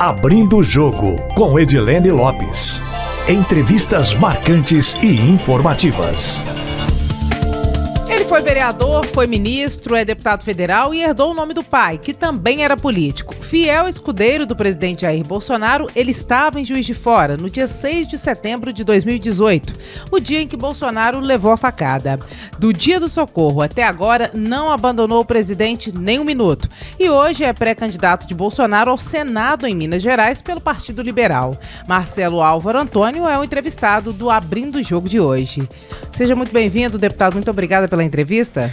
Abrindo o Jogo, com Edilene Lopes. Entrevistas marcantes e informativas. Ele foi vereador, foi ministro, é deputado federal e herdou o nome do pai, que também era político. Fiel escudeiro do presidente Jair Bolsonaro, ele estava em Juiz de Fora no dia 6 de setembro de 2018, o dia em que Bolsonaro levou a facada. Do dia do socorro até agora, não abandonou o presidente nem um minuto. E hoje é pré-candidato de Bolsonaro ao Senado em Minas Gerais pelo Partido Liberal. Marcelo Álvaro Antônio é o entrevistado do Abrindo o Jogo de hoje. Seja muito bem-vindo, deputado. Muito obrigada pela entrevista.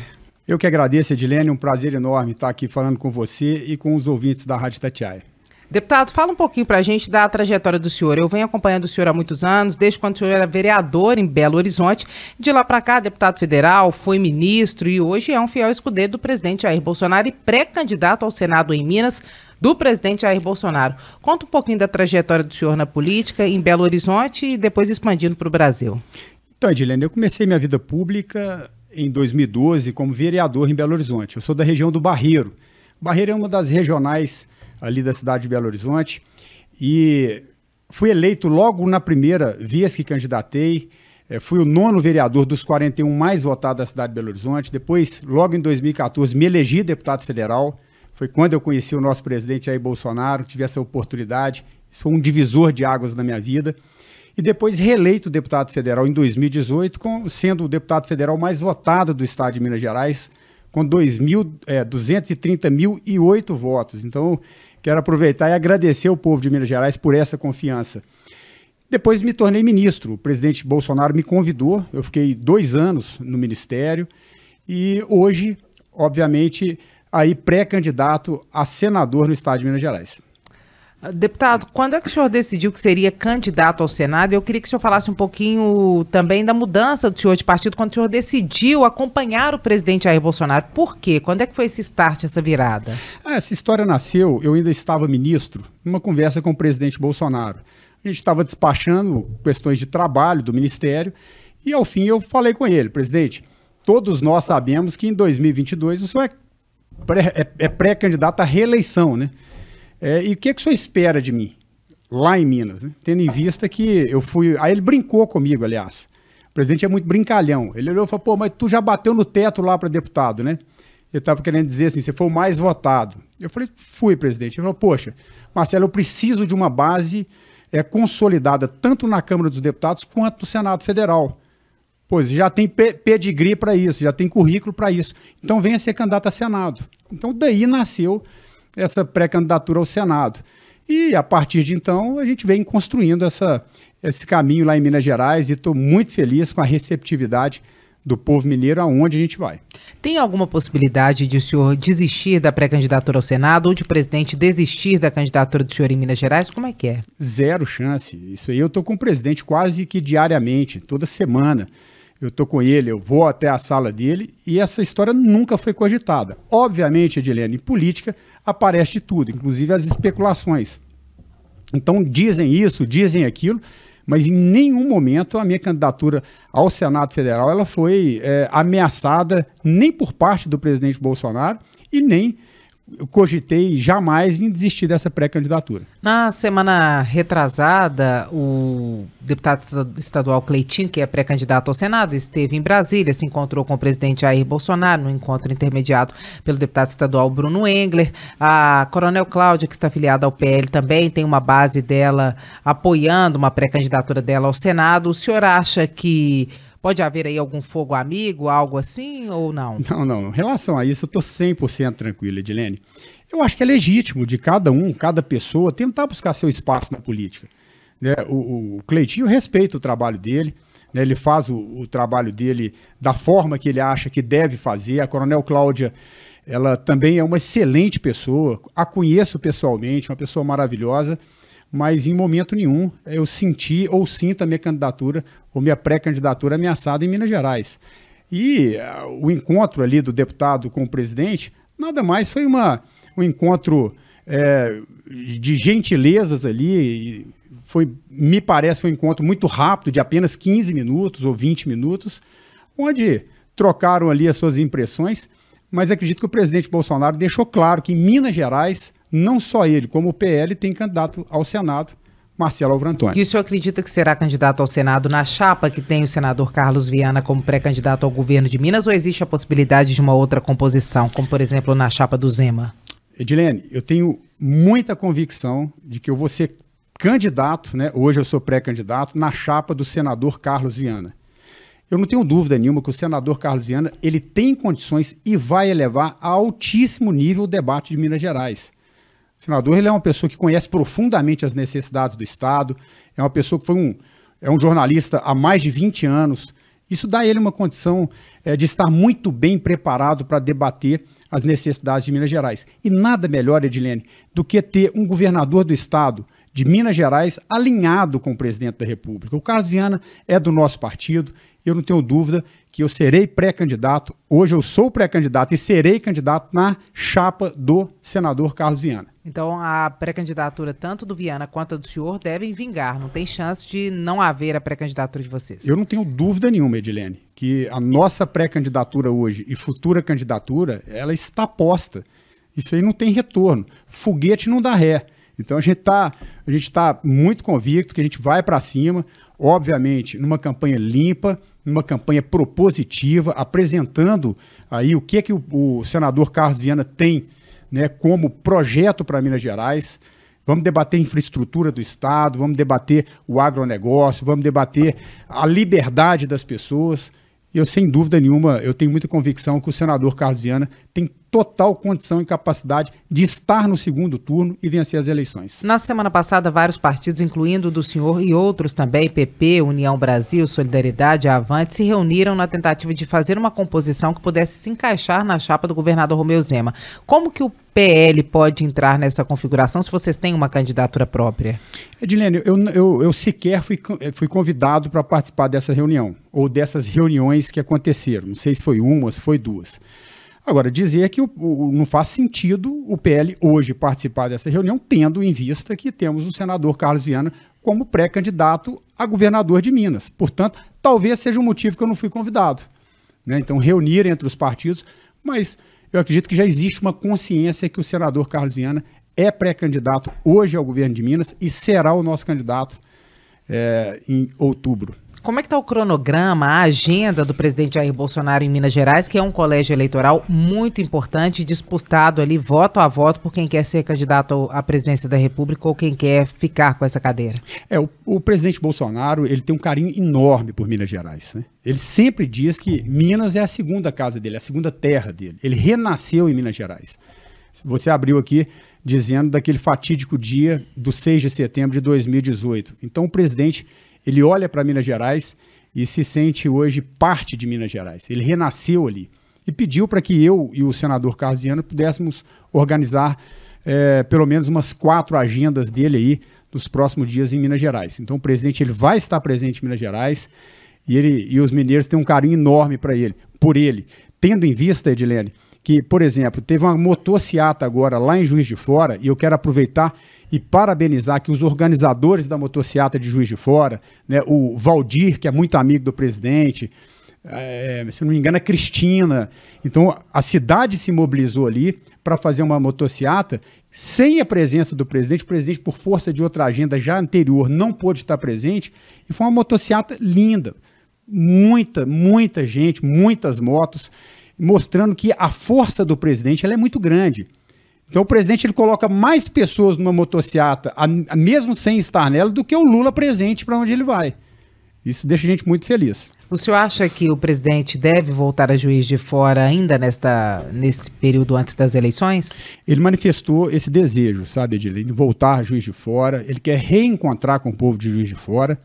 Eu que agradeço, Edilene. Um prazer enorme estar aqui falando com você e com os ouvintes da Rádio Tatiaia. Deputado, fala um pouquinho para a gente da trajetória do senhor. Eu venho acompanhando o senhor há muitos anos, desde quando o senhor era vereador em Belo Horizonte. De lá para cá, deputado federal, foi ministro e hoje é um fiel escudeiro do presidente Jair Bolsonaro e pré-candidato ao Senado em Minas do presidente Jair Bolsonaro. Conta um pouquinho da trajetória do senhor na política em Belo Horizonte e depois expandindo para o Brasil. Então, Edilene, eu comecei minha vida pública em 2012 como vereador em Belo Horizonte. Eu sou da região do Barreiro. Barreiro é uma das regionais ali da cidade de Belo Horizonte e fui eleito logo na primeira vez que candidatei. É, fui o nono vereador dos 41 mais votados da cidade de Belo Horizonte. Depois, logo em 2014, me elegi deputado federal. Foi quando eu conheci o nosso presidente Jair Bolsonaro, tive essa oportunidade. Isso foi um divisor de águas na minha vida e depois reeleito deputado federal em 2018, com, sendo o deputado federal mais votado do estado de Minas Gerais, com 230.008 é, votos. Então, quero aproveitar e agradecer ao povo de Minas Gerais por essa confiança. Depois me tornei ministro. O presidente Bolsonaro me convidou, eu fiquei dois anos no ministério e hoje, obviamente, aí pré-candidato a senador no estado de Minas Gerais. Deputado, quando é que o senhor decidiu que seria candidato ao Senado? Eu queria que o senhor falasse um pouquinho também da mudança do senhor de partido, quando o senhor decidiu acompanhar o presidente Jair Bolsonaro. Por quê? Quando é que foi esse start, essa virada? Ah, essa história nasceu, eu ainda estava ministro, numa conversa com o presidente Bolsonaro. A gente estava despachando questões de trabalho do ministério e, ao fim, eu falei com ele, presidente, todos nós sabemos que em 2022 o senhor é, é, é pré-candidato à reeleição, né? É, e o que, que o senhor espera de mim, lá em Minas? Né? Tendo em vista que eu fui. Aí ele brincou comigo, aliás. O presidente é muito brincalhão. Ele olhou e falou: pô, mas tu já bateu no teto lá para deputado, né? Ele estava querendo dizer assim: você foi o mais votado. Eu falei: fui, presidente. Ele falou: poxa, Marcelo, eu preciso de uma base é, consolidada tanto na Câmara dos Deputados quanto no Senado Federal. Pois já tem pedigree para isso, já tem currículo para isso. Então venha ser candidato a Senado. Então daí nasceu essa pré-candidatura ao Senado. E a partir de então a gente vem construindo essa, esse caminho lá em Minas Gerais e estou muito feliz com a receptividade do povo mineiro aonde a gente vai. Tem alguma possibilidade de o senhor desistir da pré-candidatura ao Senado ou de o presidente desistir da candidatura do senhor em Minas Gerais? Como é que é? Zero chance. Isso aí eu estou com o presidente quase que diariamente, toda semana eu estou com ele, eu vou até a sala dele e essa história nunca foi cogitada. Obviamente, Edilene, em política aparece tudo, inclusive as especulações. Então dizem isso, dizem aquilo, mas em nenhum momento a minha candidatura ao Senado Federal ela foi é, ameaçada nem por parte do presidente Bolsonaro e nem eu cogitei jamais em desistir dessa pré-candidatura. Na semana retrasada, o deputado estadual Cleitinho, que é pré-candidato ao Senado, esteve em Brasília, se encontrou com o presidente Jair Bolsonaro, no encontro intermediado pelo deputado estadual Bruno Engler. A Coronel Cláudia, que está afiliada ao PL, também tem uma base dela apoiando uma pré-candidatura dela ao Senado. O senhor acha que Pode haver aí algum fogo amigo, algo assim, ou não? Não, não. Em relação a isso, eu estou 100% tranquilo, Edilene. Eu acho que é legítimo de cada um, cada pessoa, tentar buscar seu espaço na política. Né? O, o Cleitinho respeita o trabalho dele, né? ele faz o, o trabalho dele da forma que ele acha que deve fazer. A Coronel Cláudia, ela também é uma excelente pessoa, a conheço pessoalmente, uma pessoa maravilhosa mas em momento nenhum eu senti ou sinto a minha candidatura ou minha pré-candidatura ameaçada em Minas Gerais. E uh, o encontro ali do deputado com o presidente, nada mais foi uma, um encontro é, de gentilezas ali, foi, me parece, um encontro muito rápido, de apenas 15 minutos ou 20 minutos, onde trocaram ali as suas impressões, mas acredito que o presidente Bolsonaro deixou claro que em Minas Gerais não só ele, como o PL tem candidato ao Senado, Marcelo Alvrantoni. E o senhor acredita que será candidato ao Senado na chapa que tem o senador Carlos Viana como pré-candidato ao governo de Minas ou existe a possibilidade de uma outra composição, como por exemplo na chapa do Zema? Edilene, eu tenho muita convicção de que eu vou ser candidato, né? Hoje eu sou pré-candidato na chapa do senador Carlos Viana. Eu não tenho dúvida nenhuma que o senador Carlos Viana ele tem condições e vai elevar a altíssimo nível o debate de Minas Gerais. O senador ele é uma pessoa que conhece profundamente as necessidades do Estado, é uma pessoa que foi um, é um jornalista há mais de 20 anos. Isso dá a ele uma condição é, de estar muito bem preparado para debater as necessidades de Minas Gerais. E nada melhor, Edilene, do que ter um governador do Estado de Minas Gerais alinhado com o presidente da República. O Carlos Viana é do nosso partido, eu não tenho dúvida que eu serei pré-candidato. Hoje eu sou pré-candidato e serei candidato na chapa do senador Carlos Viana. Então a pré-candidatura tanto do Viana quanto do senhor devem vingar. Não tem chance de não haver a pré-candidatura de vocês. Eu não tenho dúvida nenhuma, Edilene, que a nossa pré-candidatura hoje e futura candidatura, ela está posta. Isso aí não tem retorno. Foguete não dá ré. Então a gente está tá muito convicto que a gente vai para cima, obviamente, numa campanha limpa, numa campanha propositiva, apresentando aí o que, é que o, o senador Carlos Viana tem né, como projeto para Minas Gerais. Vamos debater infraestrutura do Estado, vamos debater o agronegócio, vamos debater a liberdade das pessoas eu, sem dúvida nenhuma, eu tenho muita convicção que o senador Carlos Viana tem total condição e capacidade de estar no segundo turno e vencer as eleições. Na semana passada, vários partidos, incluindo o do senhor e outros também, PP, União Brasil, Solidariedade, Avante, se reuniram na tentativa de fazer uma composição que pudesse se encaixar na chapa do governador Romeu Zema. Como que o PL pode entrar nessa configuração se vocês têm uma candidatura própria? Edilene, eu, eu, eu sequer fui, fui convidado para participar dessa reunião, ou dessas reuniões que aconteceram. Não sei se foi uma, se foi duas. Agora, dizer que o, o, não faz sentido o PL hoje participar dessa reunião, tendo em vista que temos o senador Carlos Viana como pré-candidato a governador de Minas. Portanto, talvez seja um motivo que eu não fui convidado. Né? Então, reunir entre os partidos, mas eu acredito que já existe uma consciência que o senador Carlos Viana é pré-candidato hoje ao governo de Minas e será o nosso candidato é, em outubro. Como é que está o cronograma, a agenda do presidente Jair Bolsonaro em Minas Gerais, que é um colégio eleitoral muito importante, disputado ali voto a voto por quem quer ser candidato à presidência da República ou quem quer ficar com essa cadeira? É, o, o presidente Bolsonaro ele tem um carinho enorme por Minas Gerais. Né? Ele sempre diz que Minas é a segunda casa dele, a segunda terra dele. Ele renasceu em Minas Gerais. Você abriu aqui dizendo daquele fatídico dia do 6 de setembro de 2018. Então o presidente ele olha para Minas Gerais e se sente hoje parte de Minas Gerais. Ele renasceu ali e pediu para que eu e o senador Carlos Viana pudéssemos organizar é, pelo menos umas quatro agendas dele aí nos próximos dias em Minas Gerais. Então o presidente ele vai estar presente em Minas Gerais e, ele, e os mineiros têm um carinho enorme para ele, por ele. Tendo em vista, Edilene, que, por exemplo, teve uma motociata agora lá em Juiz de Fora, e eu quero aproveitar e parabenizar que os organizadores da motociata de Juiz de Fora, né, o Valdir, que é muito amigo do presidente, é, se não me engano, a Cristina. Então, a cidade se mobilizou ali para fazer uma motociata sem a presença do presidente. O presidente, por força de outra agenda já anterior, não pôde estar presente. E foi uma motociata linda. Muita, muita gente, muitas motos, mostrando que a força do presidente ela é muito grande. Então o presidente ele coloca mais pessoas numa motocicleta, mesmo sem estar nela, do que o Lula presente para onde ele vai. Isso deixa a gente muito feliz. O senhor acha que o presidente deve voltar a juiz de fora ainda nesta, nesse período antes das eleições? Ele manifestou esse desejo, sabe, de voltar a juiz de fora. Ele quer reencontrar com o povo de juiz de fora.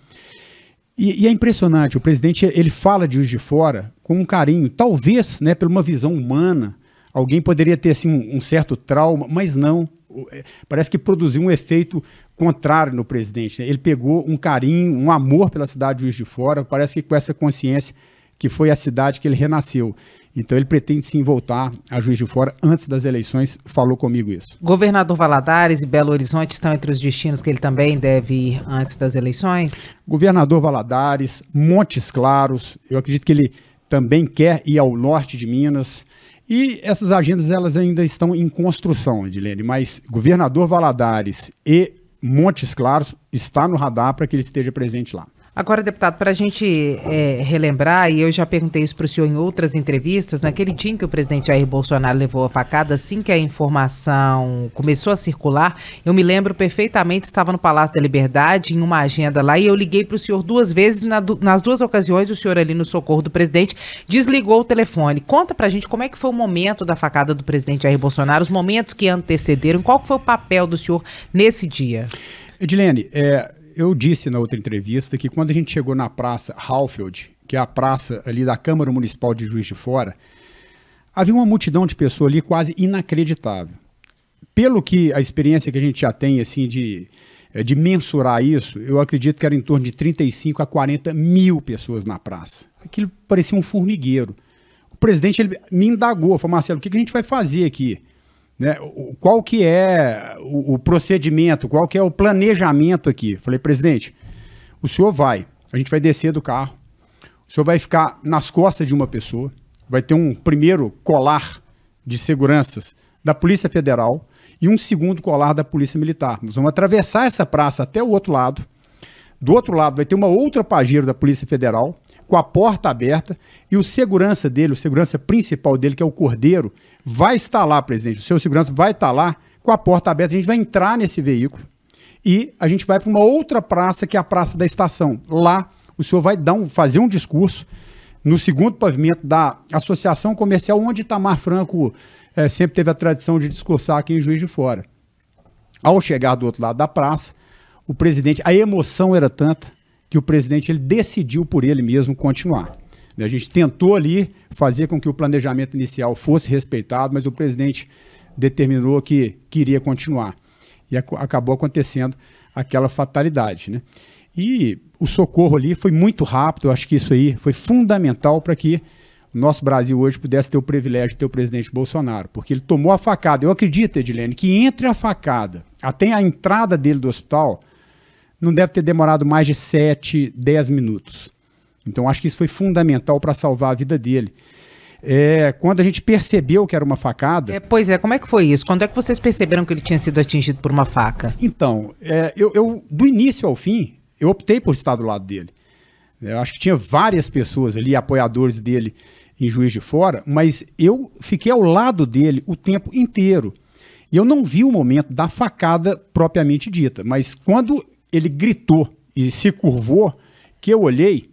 E, e, é impressionante, o presidente ele fala de juiz de fora com um carinho, talvez né, por uma visão humana, Alguém poderia ter assim, um, um certo trauma, mas não. É, parece que produziu um efeito contrário no presidente. Né? Ele pegou um carinho, um amor pela cidade de Juiz de Fora, parece que com essa consciência que foi a cidade que ele renasceu. Então ele pretende sim voltar a Juiz de Fora antes das eleições, falou comigo isso. Governador Valadares e Belo Horizonte estão entre os destinos que ele também deve ir antes das eleições? Governador Valadares, Montes Claros, eu acredito que ele também quer ir ao norte de Minas. E essas agendas elas ainda estão em construção, Edilene, mas governador Valadares e Montes Claros está no radar para que ele esteja presente lá. Agora, deputado, para a gente é, relembrar, e eu já perguntei isso para o senhor em outras entrevistas, naquele dia em que o presidente Jair Bolsonaro levou a facada, assim que a informação começou a circular, eu me lembro perfeitamente, estava no Palácio da Liberdade, em uma agenda lá, e eu liguei para o senhor duas vezes, na, nas duas ocasiões, o senhor ali no socorro do presidente desligou o telefone. Conta para a gente como é que foi o momento da facada do presidente Jair Bolsonaro, os momentos que antecederam, qual foi o papel do senhor nesse dia? Edilene, é, eu disse na outra entrevista que quando a gente chegou na praça Halfield, que é a praça ali da Câmara Municipal de Juiz de Fora, havia uma multidão de pessoas ali quase inacreditável. Pelo que a experiência que a gente já tem, assim, de, eh, de mensurar isso, eu acredito que era em torno de 35 a 40 mil pessoas na praça. Aquilo parecia um formigueiro. O presidente ele me indagou, falou, Marcelo, o que a gente vai fazer aqui? Né? Qual que é o, o, procedimento, qual que é o planejamento aqui? Falei, presidente, o senhor vai, a gente vai descer do carro, o senhor vai ficar nas costas de uma pessoa, vai ter um primeiro colar de seguranças da Polícia Federal e um segundo colar da Polícia Militar. Nós vamos atravessar essa praça até o outro lado. Do outro lado vai ter uma outra pajeiro da Polícia Federal com a porta aberta e o segurança dele, o segurança principal dele, que é o Cordeiro, vai estar lá, presidente. O seu segurança vai estar lá com a porta aberta. A gente vai entrar nesse veículo e a gente vai para uma outra praça, que é a Praça da Estação. Lá, o senhor vai dar um, fazer um discurso no segundo pavimento da Associação Comercial, onde Itamar Franco é, sempre teve a tradição de discursar aqui em Juiz de Fora. Ao chegar do outro lado da praça, o presidente, a emoção era tanta que o presidente ele decidiu por ele mesmo continuar. A gente tentou ali fazer com que o planejamento inicial fosse respeitado, mas o presidente determinou que queria continuar. E ac acabou acontecendo aquela fatalidade. Né? E o socorro ali foi muito rápido, eu acho que isso aí foi fundamental para que o nosso Brasil hoje pudesse ter o privilégio de ter o presidente Bolsonaro, porque ele tomou a facada. Eu acredito, Edilene, que entre a facada até a entrada dele do hospital, não deve ter demorado mais de 7, 10 minutos. Então acho que isso foi fundamental para salvar a vida dele. É, quando a gente percebeu que era uma facada. É, pois é, como é que foi isso? Quando é que vocês perceberam que ele tinha sido atingido por uma faca? Então, é, eu, eu, do início ao fim, eu optei por estar do lado dele. Eu acho que tinha várias pessoas ali, apoiadores dele em Juiz de Fora, mas eu fiquei ao lado dele o tempo inteiro. E eu não vi o momento da facada propriamente dita, mas quando ele gritou e se curvou, que eu olhei,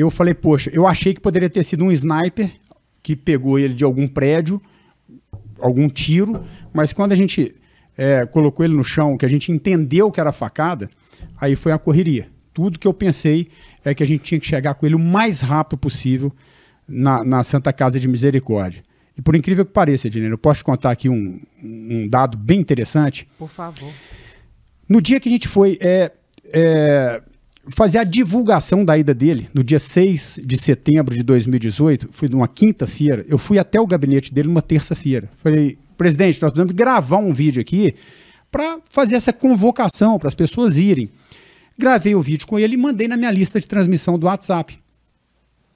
eu falei, poxa, eu achei que poderia ter sido um sniper que pegou ele de algum prédio, algum tiro, mas quando a gente é, colocou ele no chão, que a gente entendeu que era facada, aí foi a correria. Tudo que eu pensei é que a gente tinha que chegar com ele o mais rápido possível na, na Santa Casa de Misericórdia. E por incrível que pareça, Ednei, eu posso te contar aqui um, um dado bem interessante. Por favor. No dia que a gente foi é, é, fazer a divulgação da ida dele, no dia 6 de setembro de 2018, foi numa quinta-feira, eu fui até o gabinete dele numa terça-feira. Falei, presidente, nós precisamos gravar um vídeo aqui para fazer essa convocação, para as pessoas irem. Gravei o vídeo com ele e mandei na minha lista de transmissão do WhatsApp.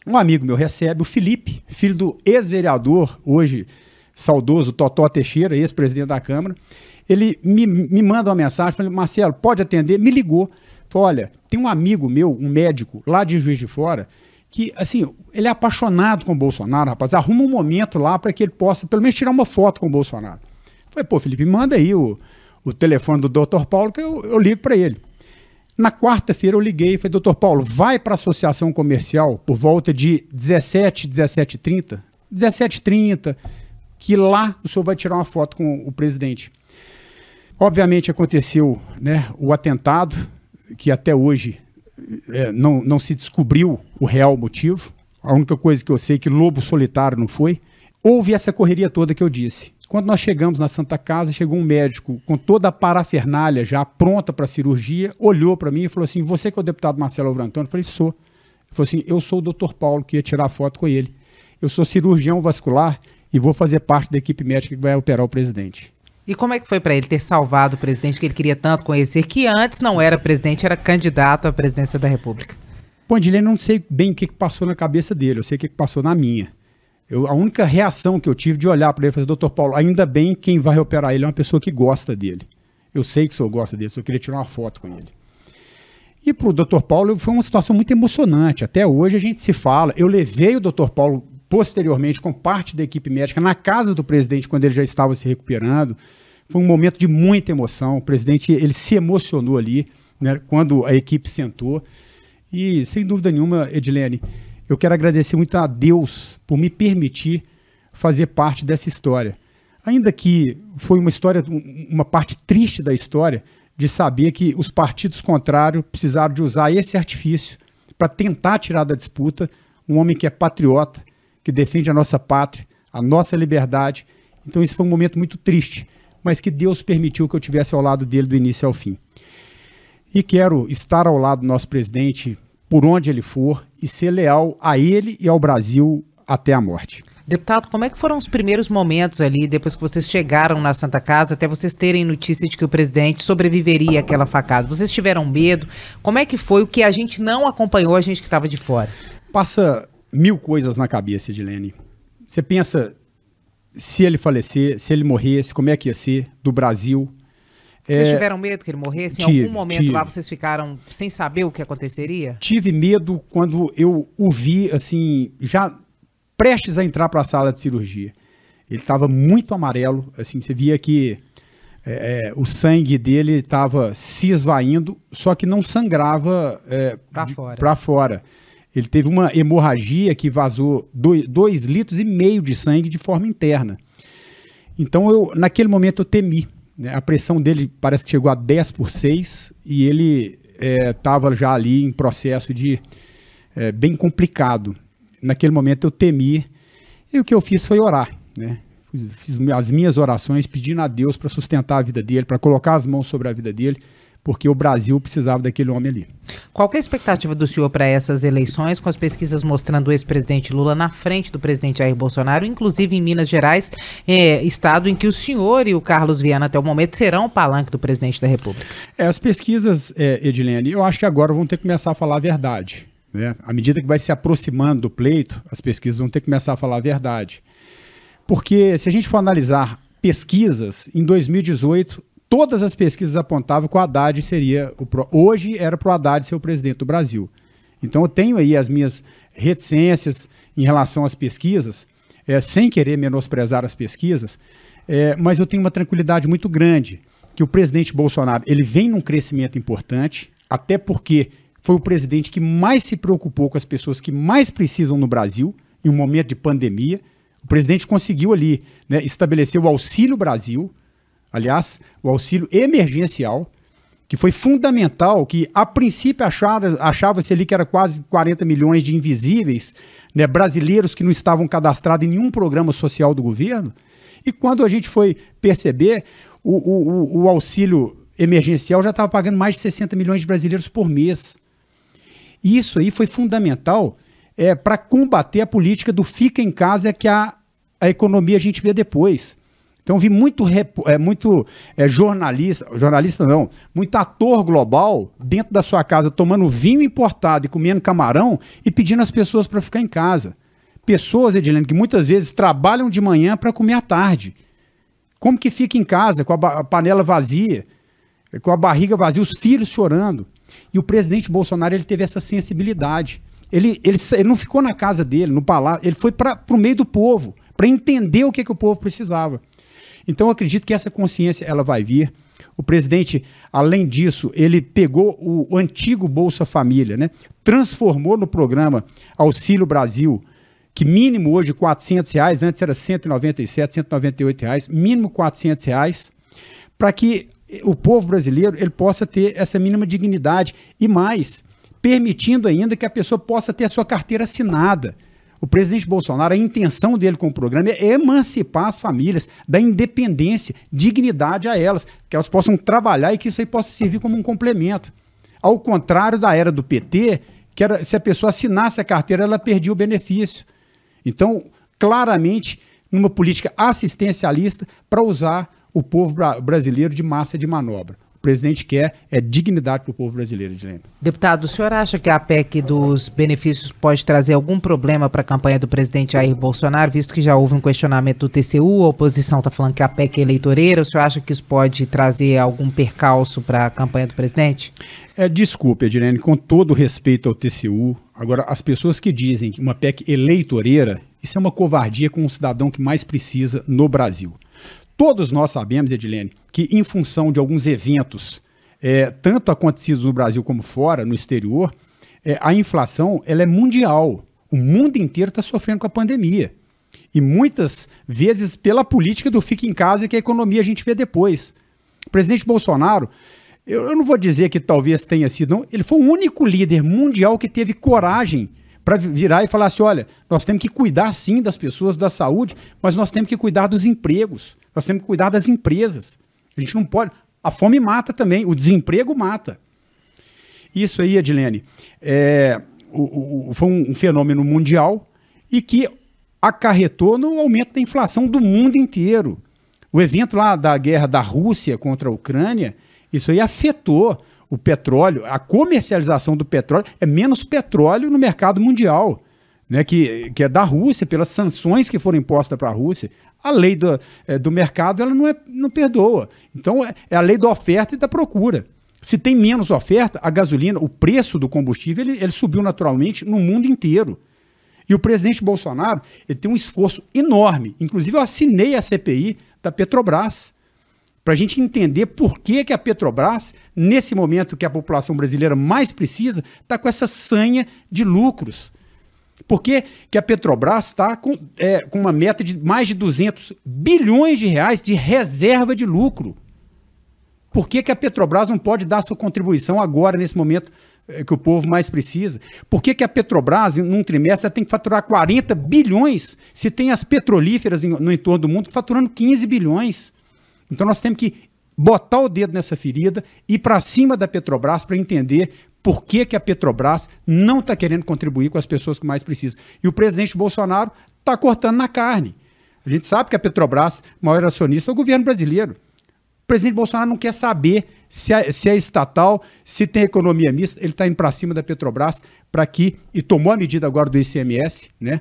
Um amigo meu recebe, o Felipe, filho do ex-vereador, hoje saudoso Totó Teixeira, ex-presidente da Câmara. Ele me, me manda uma mensagem, falei, Marcelo, pode atender? Me ligou. Falei, olha, tem um amigo meu, um médico, lá de Juiz de Fora, que, assim, ele é apaixonado com o Bolsonaro, rapaz. Arruma um momento lá para que ele possa, pelo menos, tirar uma foto com o Bolsonaro. Falei, pô, Felipe, manda aí o, o telefone do Dr. Paulo que eu, eu ligo para ele. Na quarta-feira eu liguei e falei, doutor Paulo, vai para a associação comercial por volta de 17, 17h30, 17h30, que lá o senhor vai tirar uma foto com o presidente. Obviamente aconteceu né, o atentado, que até hoje é, não, não se descobriu o real motivo. A única coisa que eu sei é que lobo solitário não foi. Houve essa correria toda que eu disse. Quando nós chegamos na Santa Casa, chegou um médico com toda a parafernália já pronta para cirurgia, olhou para mim e falou assim: Você que é o deputado Marcelo Antônio? Eu falei: Sou. Ele falou assim: Eu sou o doutor Paulo, que ia tirar foto com ele. Eu sou cirurgião vascular e vou fazer parte da equipe médica que vai operar o presidente. E como é que foi para ele ter salvado o presidente que ele queria tanto conhecer, que antes não era presidente, era candidato à presidência da República? Bom, Edilene, não sei bem o que passou na cabeça dele, eu sei o que passou na minha. Eu, a única reação que eu tive de olhar para ele e falar, doutor Paulo, ainda bem quem vai operar ele é uma pessoa que gosta dele. Eu sei que o senhor gosta dele, só queria tirar uma foto com ele. E para o doutor Paulo foi uma situação muito emocionante. Até hoje a gente se fala. Eu levei o doutor Paulo posteriormente com parte da equipe médica na casa do presidente quando ele já estava se recuperando. Foi um momento de muita emoção. O presidente ele se emocionou ali né, quando a equipe sentou. E sem dúvida nenhuma, Edilene, eu quero agradecer muito a Deus por me permitir fazer parte dessa história. Ainda que foi uma história, uma parte triste da história, de saber que os partidos contrários precisaram de usar esse artifício para tentar tirar da disputa um homem que é patriota, que defende a nossa pátria, a nossa liberdade. Então isso foi um momento muito triste, mas que Deus permitiu que eu tivesse ao lado dele do início ao fim. E quero estar ao lado do nosso presidente por onde ele for e ser leal a ele e ao Brasil até a morte. Deputado, como é que foram os primeiros momentos ali, depois que vocês chegaram na Santa Casa, até vocês terem notícia de que o presidente sobreviveria àquela facada? Vocês tiveram medo? Como é que foi o que a gente não acompanhou, a gente que estava de fora? Passa mil coisas na cabeça, Edilene. Você pensa se ele falecer, se ele morresse, como é que ia ser do Brasil? Vocês é, tiveram medo que ele morresse? Em tive, algum momento tive. lá vocês ficaram sem saber o que aconteceria? Tive medo quando eu o vi, assim, já prestes a entrar para a sala de cirurgia. Ele estava muito amarelo, assim, você via que é, é o sangue dele estava se esvaindo, só que não sangrava é, para fora. Ele teve uma hemorragia que vazou 2 litros e meio de sangue de forma interna. Então, eu, naquele momento, eu temi. Né? A pressão dele parece que chegou a 10 por 6 e ele estava é, já ali em processo de é, bem complicado naquele momento eu temi, e o que eu fiz foi orar, né? Fiz as minhas orações pedindo a Deus para sustentar a vida dele, para colocar as mãos sobre a vida dele, porque o Brasil precisava daquele homem ali. Qual é a expectativa do senhor para essas eleições, com as pesquisas mostrando o ex-presidente Lula na frente do presidente Jair Bolsonaro, inclusive em Minas Gerais, é, estado em que o senhor e o Carlos Viana até o momento serão o palanque do presidente da República? É, as pesquisas, é, Edilene, eu acho que agora vão ter que começar a falar a verdade. Né? À medida que vai se aproximando do pleito, as pesquisas vão ter que começar a falar a verdade. Porque se a gente for analisar pesquisas, em 2018, todas as pesquisas apontavam que o Haddad seria o pro... hoje era para o Haddad ser o presidente do Brasil. Então eu tenho aí as minhas reticências em relação às pesquisas, é, sem querer menosprezar as pesquisas, é, mas eu tenho uma tranquilidade muito grande que o presidente Bolsonaro ele vem num crescimento importante, até porque foi o presidente que mais se preocupou com as pessoas que mais precisam no Brasil, em um momento de pandemia. O presidente conseguiu ali né, estabelecer o Auxílio Brasil, aliás, o auxílio emergencial, que foi fundamental, que a princípio achava-se ali que era quase 40 milhões de invisíveis, né, brasileiros que não estavam cadastrados em nenhum programa social do governo. E quando a gente foi perceber, o, o, o auxílio emergencial já estava pagando mais de 60 milhões de brasileiros por mês. Isso aí foi fundamental é, para combater a política do fica em casa que a, a economia a gente vê depois. Então vi muito, é, muito é, jornalista, jornalista não, muito ator global dentro da sua casa tomando vinho importado e comendo camarão e pedindo às pessoas para ficar em casa. Pessoas, Edilene, que muitas vezes trabalham de manhã para comer à tarde. Como que fica em casa com a, a panela vazia, com a barriga vazia, os filhos chorando? E o presidente Bolsonaro ele teve essa sensibilidade. Ele, ele, ele não ficou na casa dele, no palácio, ele foi para o meio do povo, para entender o que, que o povo precisava. Então acredito que essa consciência ela vai vir. O presidente, além disso, ele pegou o, o antigo Bolsa Família, né? transformou no programa Auxílio Brasil, que mínimo hoje 400 reais, antes era 197, 198 reais, mínimo 400 reais, para que o povo brasileiro ele possa ter essa mínima dignidade e mais, permitindo ainda que a pessoa possa ter a sua carteira assinada. O presidente Bolsonaro, a intenção dele com o programa é emancipar as famílias da independência, dignidade a elas, que elas possam trabalhar e que isso aí possa servir como um complemento. Ao contrário da era do PT, que era, se a pessoa assinasse a carteira, ela perdia o benefício. Então, claramente, numa política assistencialista para usar o povo brasileiro de massa de manobra. Presidente quer é dignidade para o povo brasileiro, Edilene. Deputado, o senhor acha que a PEC dos benefícios pode trazer algum problema para a campanha do presidente Jair Bolsonaro, visto que já houve um questionamento do TCU, a oposição está falando que a PEC é eleitoreira, o senhor acha que isso pode trazer algum percalço para a campanha do presidente? É, desculpe, Edilene, com todo respeito ao TCU, agora as pessoas que dizem que uma PEC eleitoreira, isso é uma covardia com o cidadão que mais precisa no Brasil. Todos nós sabemos, Edilene, que em função de alguns eventos, é, tanto acontecidos no Brasil como fora, no exterior, é, a inflação ela é mundial. O mundo inteiro está sofrendo com a pandemia. E muitas vezes pela política do fica em casa que a economia a gente vê depois. O presidente Bolsonaro, eu, eu não vou dizer que talvez tenha sido, não, ele foi o único líder mundial que teve coragem para virar e falar assim: olha, nós temos que cuidar sim das pessoas, da saúde, mas nós temos que cuidar dos empregos. Nós temos que cuidar das empresas. A gente não pode. A fome mata também, o desemprego mata. Isso aí, Edilene, é, o, o, foi um fenômeno mundial e que acarretou no aumento da inflação do mundo inteiro. O evento lá da guerra da Rússia contra a Ucrânia, isso aí afetou o petróleo, a comercialização do petróleo, é menos petróleo no mercado mundial né, que, que é da Rússia, pelas sanções que foram impostas para a Rússia, a lei do, é, do mercado ela não, é, não perdoa. Então é, é, a lei da oferta e da procura. Se tem menos oferta, a gasolina, o preço do combustível, ele, ele subiu naturalmente no mundo inteiro. E o presidente Bolsonaro ele tem um esforço enorme. Inclusive, eu assinei a CPI da Petrobras para a gente entender por que, que a Petrobras, nesse momento que a população brasileira mais precisa, está com essa sanha de lucros. Por que, que a Petrobras está com, é, com uma meta de mais de 200 bilhões de reais de reserva de lucro? Por que, que a Petrobras não pode dar sua contribuição agora, nesse momento é, que o povo mais precisa? Por que, que a Petrobras, num trimestre, tem que faturar 40 bilhões, se tem as petrolíferas no entorno do mundo faturando 15 bilhões? Então nós temos que botar o dedo nessa ferida, ir para cima da Petrobras para entender por que, que a Petrobras não está querendo contribuir com as pessoas que mais precisam. E o presidente Bolsonaro está cortando na carne. A gente sabe que a Petrobras, maior acionista, é o governo brasileiro. O presidente Bolsonaro não quer saber se é, se é estatal, se tem economia mista. Ele está indo para cima da Petrobras para que, e tomou a medida agora do ICMS, né?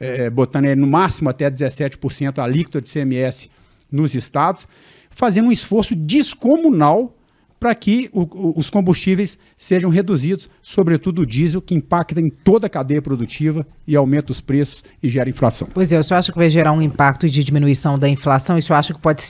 É, botando no máximo até 17% a alíquota de ICMS nos estados, fazendo um esforço descomunal para que o, o, os combustíveis sejam reduzidos, sobretudo o diesel, que impacta em toda a cadeia produtiva e aumenta os preços e gera inflação. Pois é, o senhor acha que vai gerar um impacto de diminuição da inflação? E o senhor acha que pode,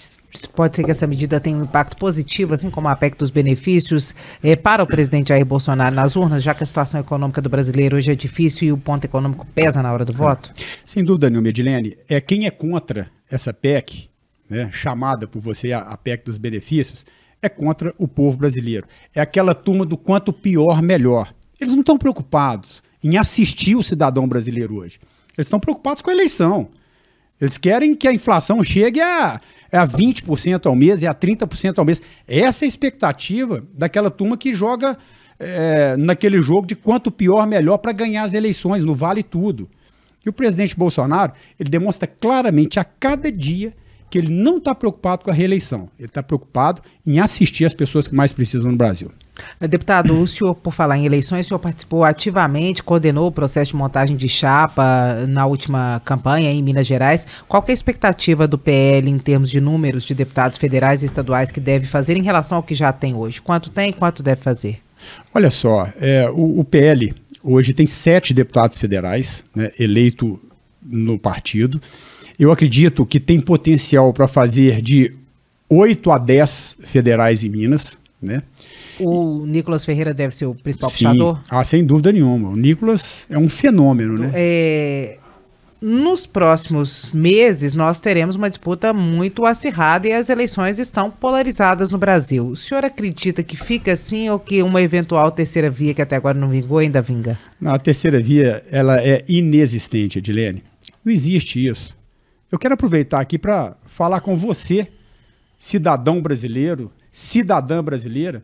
pode ser que essa medida tenha um impacto positivo, assim como a PEC dos benefícios, é, para o presidente Jair Bolsonaro nas urnas, já que a situação econômica do brasileiro hoje é difícil e o ponto econômico pesa na hora do voto? Sem dúvida nenhuma, Edilene. É, quem é contra essa PEC, né, chamada por você a, a PEC dos benefícios, é contra o povo brasileiro. É aquela turma do quanto pior, melhor. Eles não estão preocupados em assistir o cidadão brasileiro hoje. Eles estão preocupados com a eleição. Eles querem que a inflação chegue a, a 20% ao mês e a 30% ao mês. Essa é a expectativa daquela turma que joga é, naquele jogo de quanto pior, melhor para ganhar as eleições, no vale tudo. E o presidente Bolsonaro, ele demonstra claramente a cada dia que ele não está preocupado com a reeleição. Ele está preocupado em assistir as pessoas que mais precisam no Brasil. Deputado, o senhor, por falar em eleições, o senhor participou ativamente, coordenou o processo de montagem de chapa na última campanha em Minas Gerais. Qual é a expectativa do PL em termos de números de deputados federais e estaduais que deve fazer em relação ao que já tem hoje? Quanto tem e quanto deve fazer? Olha só, é, o, o, PL hoje tem sete deputados federais né, eleito no partido. Eu acredito que tem potencial para fazer de 8 a 10 federais em Minas, né? O Nicolas Ferreira deve ser o principal Sim. puxador? Ah, sem dúvida nenhuma. O Nicolas é um fenômeno, né? É, nos próximos meses, nós teremos uma disputa muito acirrada e as eleições estão polarizadas no Brasil. O senhor acredita que fica assim ou que uma eventual terceira via, que até agora não vingou, ainda vinga? Não, a terceira via ela é inexistente, Edilene. Não existe isso. Eu quero aproveitar aqui para falar com você, cidadão brasileiro, cidadã brasileira,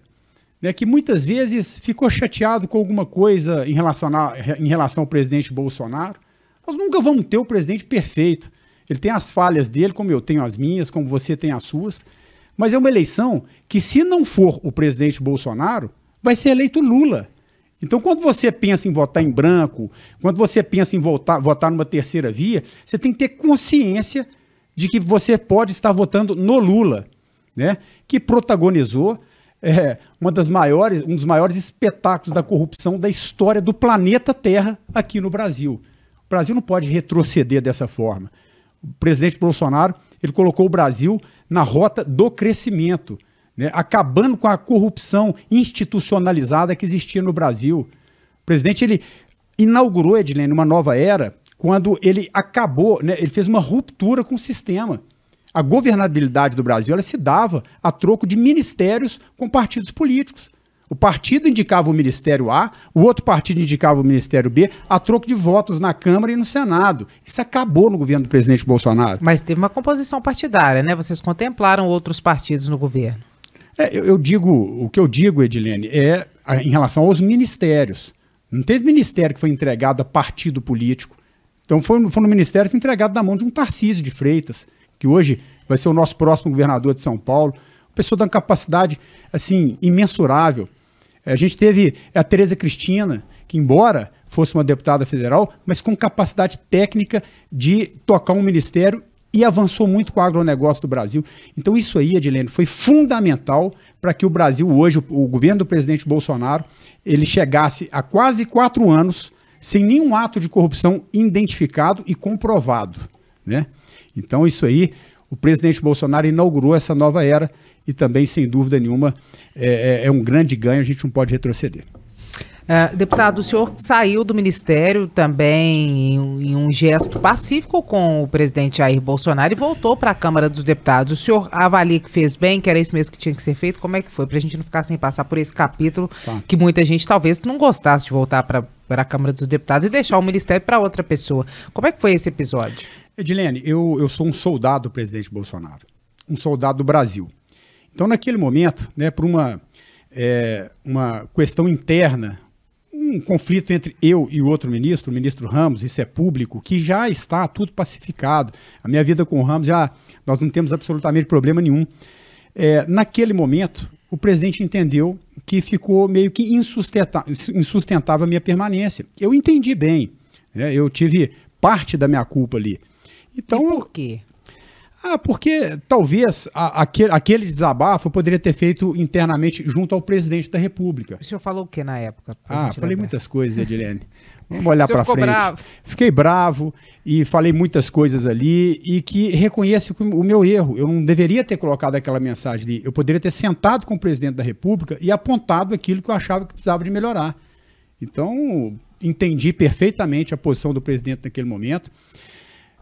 né, que muitas vezes ficou chateado com alguma coisa em relação, a, em relação ao presidente Bolsonaro. Nós nunca vamos ter o presidente perfeito. Ele tem as falhas dele, como eu tenho as minhas, como você tem as suas. Mas é uma eleição que, se não for o presidente Bolsonaro, vai ser eleito Lula. Então, quando você pensa em votar em branco, quando você pensa em votar, votar numa terceira via, você tem que ter consciência de que você pode estar votando no Lula, né? que protagonizou é, uma das maiores, um dos maiores espetáculos da corrupção da história do planeta Terra aqui no Brasil. O Brasil não pode retroceder dessa forma. O presidente Bolsonaro ele colocou o Brasil na rota do crescimento né, acabando com a corrupção institucionalizada que existia no Brasil. O presidente ele inaugurou, Edilene, uma nova era quando ele acabou, né, ele fez uma ruptura com o sistema. A governabilidade do Brasil ela se dava a troco de ministérios com partidos políticos. O partido indicava o Ministério A, o outro partido indicava o Ministério B, a troco de votos na Câmara e no Senado. Isso acabou no governo do presidente Bolsonaro. Mas teve uma composição partidária, né? Vocês contemplaram outros partidos no governo. É, eu, eu, digo, o que eu digo, Edilene, é a, em relação aos ministérios. Não teve ministério que foi entregado a partido político. Então foi, foi no ministério entregado na mão de um Tarcísio de Freitas, que hoje vai ser o nosso próximo governador de São Paulo. Uma pessoa de uma capacidade assim imensurável. É, a gente teve a Tereza Cristina, que embora fosse uma deputada federal, mas com capacidade técnica de tocar um ministério e avançou muito com o agronegócio do Brasil. Então, isso aí, Edilene, foi fundamental para que o Brasil, hoje, o, o, governo do presidente Bolsonaro, ele chegasse a quase quatro anos sem nenhum ato de corrupção identificado e comprovado. Né? Então, isso aí, o presidente Bolsonaro inaugurou essa nova era e também, sem dúvida nenhuma, é, é, é um grande ganho, a gente não pode retroceder. Uh, deputado, o senhor saiu do ministério também em, em, um gesto pacífico com o presidente Jair Bolsonaro e voltou para a Câmara dos Deputados. O senhor avalia que fez bem, que era isso mesmo que tinha que ser feito? Como é que foi? Para a gente não ficar sem passar por esse capítulo, tá. que muita gente talvez não gostasse de voltar para a Câmara dos Deputados e deixar o ministério para outra pessoa. Como é que foi esse episódio? Edilene, eu, eu sou um soldado do presidente Bolsonaro, um soldado do Brasil. Então, naquele momento, né, por uma, é, uma questão interna um conflito entre eu e o outro ministro, o ministro Ramos, isso é público, que já está tudo pacificado. A minha vida com o Ramos já nós não temos absolutamente problema nenhum. É, naquele momento, o presidente entendeu que ficou meio que insustentável a minha permanência. Eu entendi bem, né? eu tive parte da minha culpa ali. Então, e por quê? Ah, porque talvez a, aquele, aquele desabafo poderia ter feito internamente junto ao presidente da República. O senhor falou o que na época? Ah, falei lembrar. muitas coisas, Edilene. Vamos olhar para frente. Bravo. Fiquei bravo e falei muitas coisas ali e que reconheço o meu erro. Eu não deveria ter colocado aquela mensagem ali. Eu poderia ter sentado com o presidente da República e apontado aquilo que eu achava que precisava de melhorar. Então, entendi perfeitamente a posição do presidente naquele momento.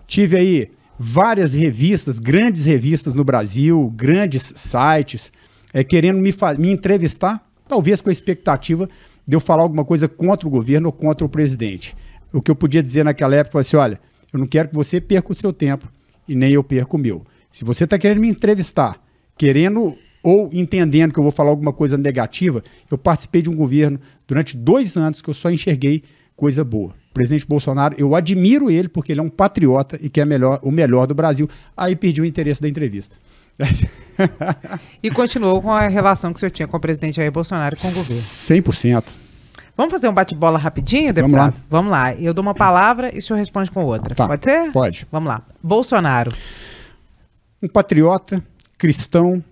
Tive aí várias revistas, grandes revistas no Brasil, grandes sites, é, querendo me, me entrevistar, talvez com a expectativa de eu falar alguma coisa contra o governo ou contra o presidente. O que eu podia dizer naquela época foi assim: olha, eu não quero que você perca o seu tempo e nem eu perca o meu. Se você está querendo me entrevistar, querendo ou entendendo que eu vou falar alguma coisa negativa, eu participei de um governo durante dois anos que eu só enxerguei coisa boa. Presidente Bolsonaro, eu admiro ele porque ele é um patriota e quer melhor, o melhor do Brasil. Aí perdi o interesse da entrevista. e continuou com a relação que o senhor tinha com o presidente Jair Bolsonaro e com o governo. 100%. Vamos fazer um bate-bola rapidinho, deputado? Vamos lá. Vamos lá. Eu dou uma palavra e o senhor responde com outra. Tá. Pode ser? Pode. Vamos lá. Bolsonaro. Um patriota, cristão,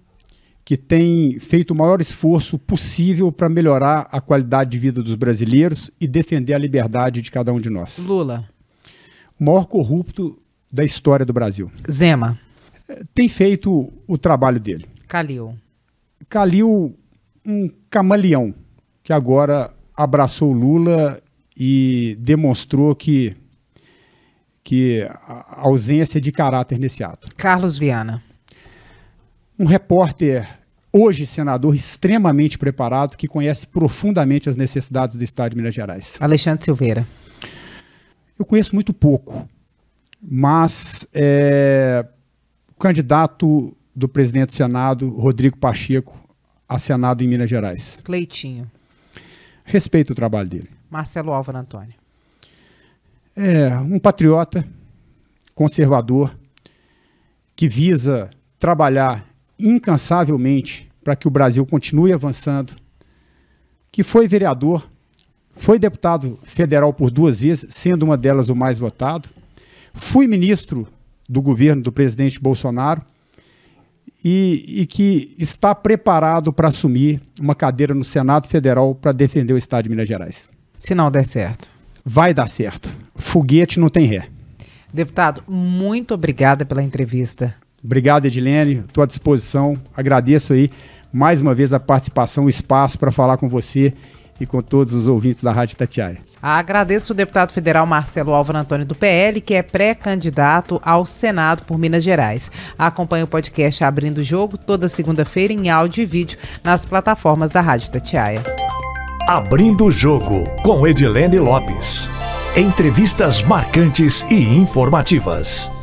que tem feito o maior esforço possível para melhorar a qualidade de vida dos brasileiros e defender a liberdade de cada um de nós. Lula. O maior corrupto da história do Brasil. Zema. É, tem feito o trabalho dele. Calil. Calil, um camaleão que agora abraçou Lula e demonstrou que, que a ausência de caráter nesse ato. Carlos Viana. Um repórter hoje senador extremamente preparado, que conhece profundamente as necessidades do Estado de Minas Gerais. Alexandre Silveira. Eu conheço muito pouco, mas é, o candidato do presidente do Senado, Rodrigo Pacheco, a Senado em Minas Gerais. Cleitinho. Respeito o trabalho dele. Marcelo Álvaro Antônio. É um patriota, conservador, que visa trabalhar incansavelmente para que o Brasil continue avançando, que foi vereador, foi deputado federal por duas vezes, sendo uma delas o mais votado, fui ministro do governo do presidente Bolsonaro e, e que está preparado para assumir uma cadeira no Senado Federal para defender o Estado de Minas Gerais. Se não der certo. Vai dar certo. Foguete não tem ré. Deputado, muito obrigada pela entrevista. Obrigado, Edilene. Estou à disposição. Agradeço aí mais uma vez a participação, o espaço para falar com você e com todos os ouvintes da Rádio Tatiaia. Agradeço o deputado federal Marcelo Álvaro Antônio do PL, que é pré-candidato ao Senado por Minas Gerais. Acompanhe o podcast Abrindo o Jogo toda segunda-feira em áudio e vídeo nas plataformas da Rádio Tatiaia. Abrindo o Jogo com Edilene Lopes. Entrevistas marcantes e informativas.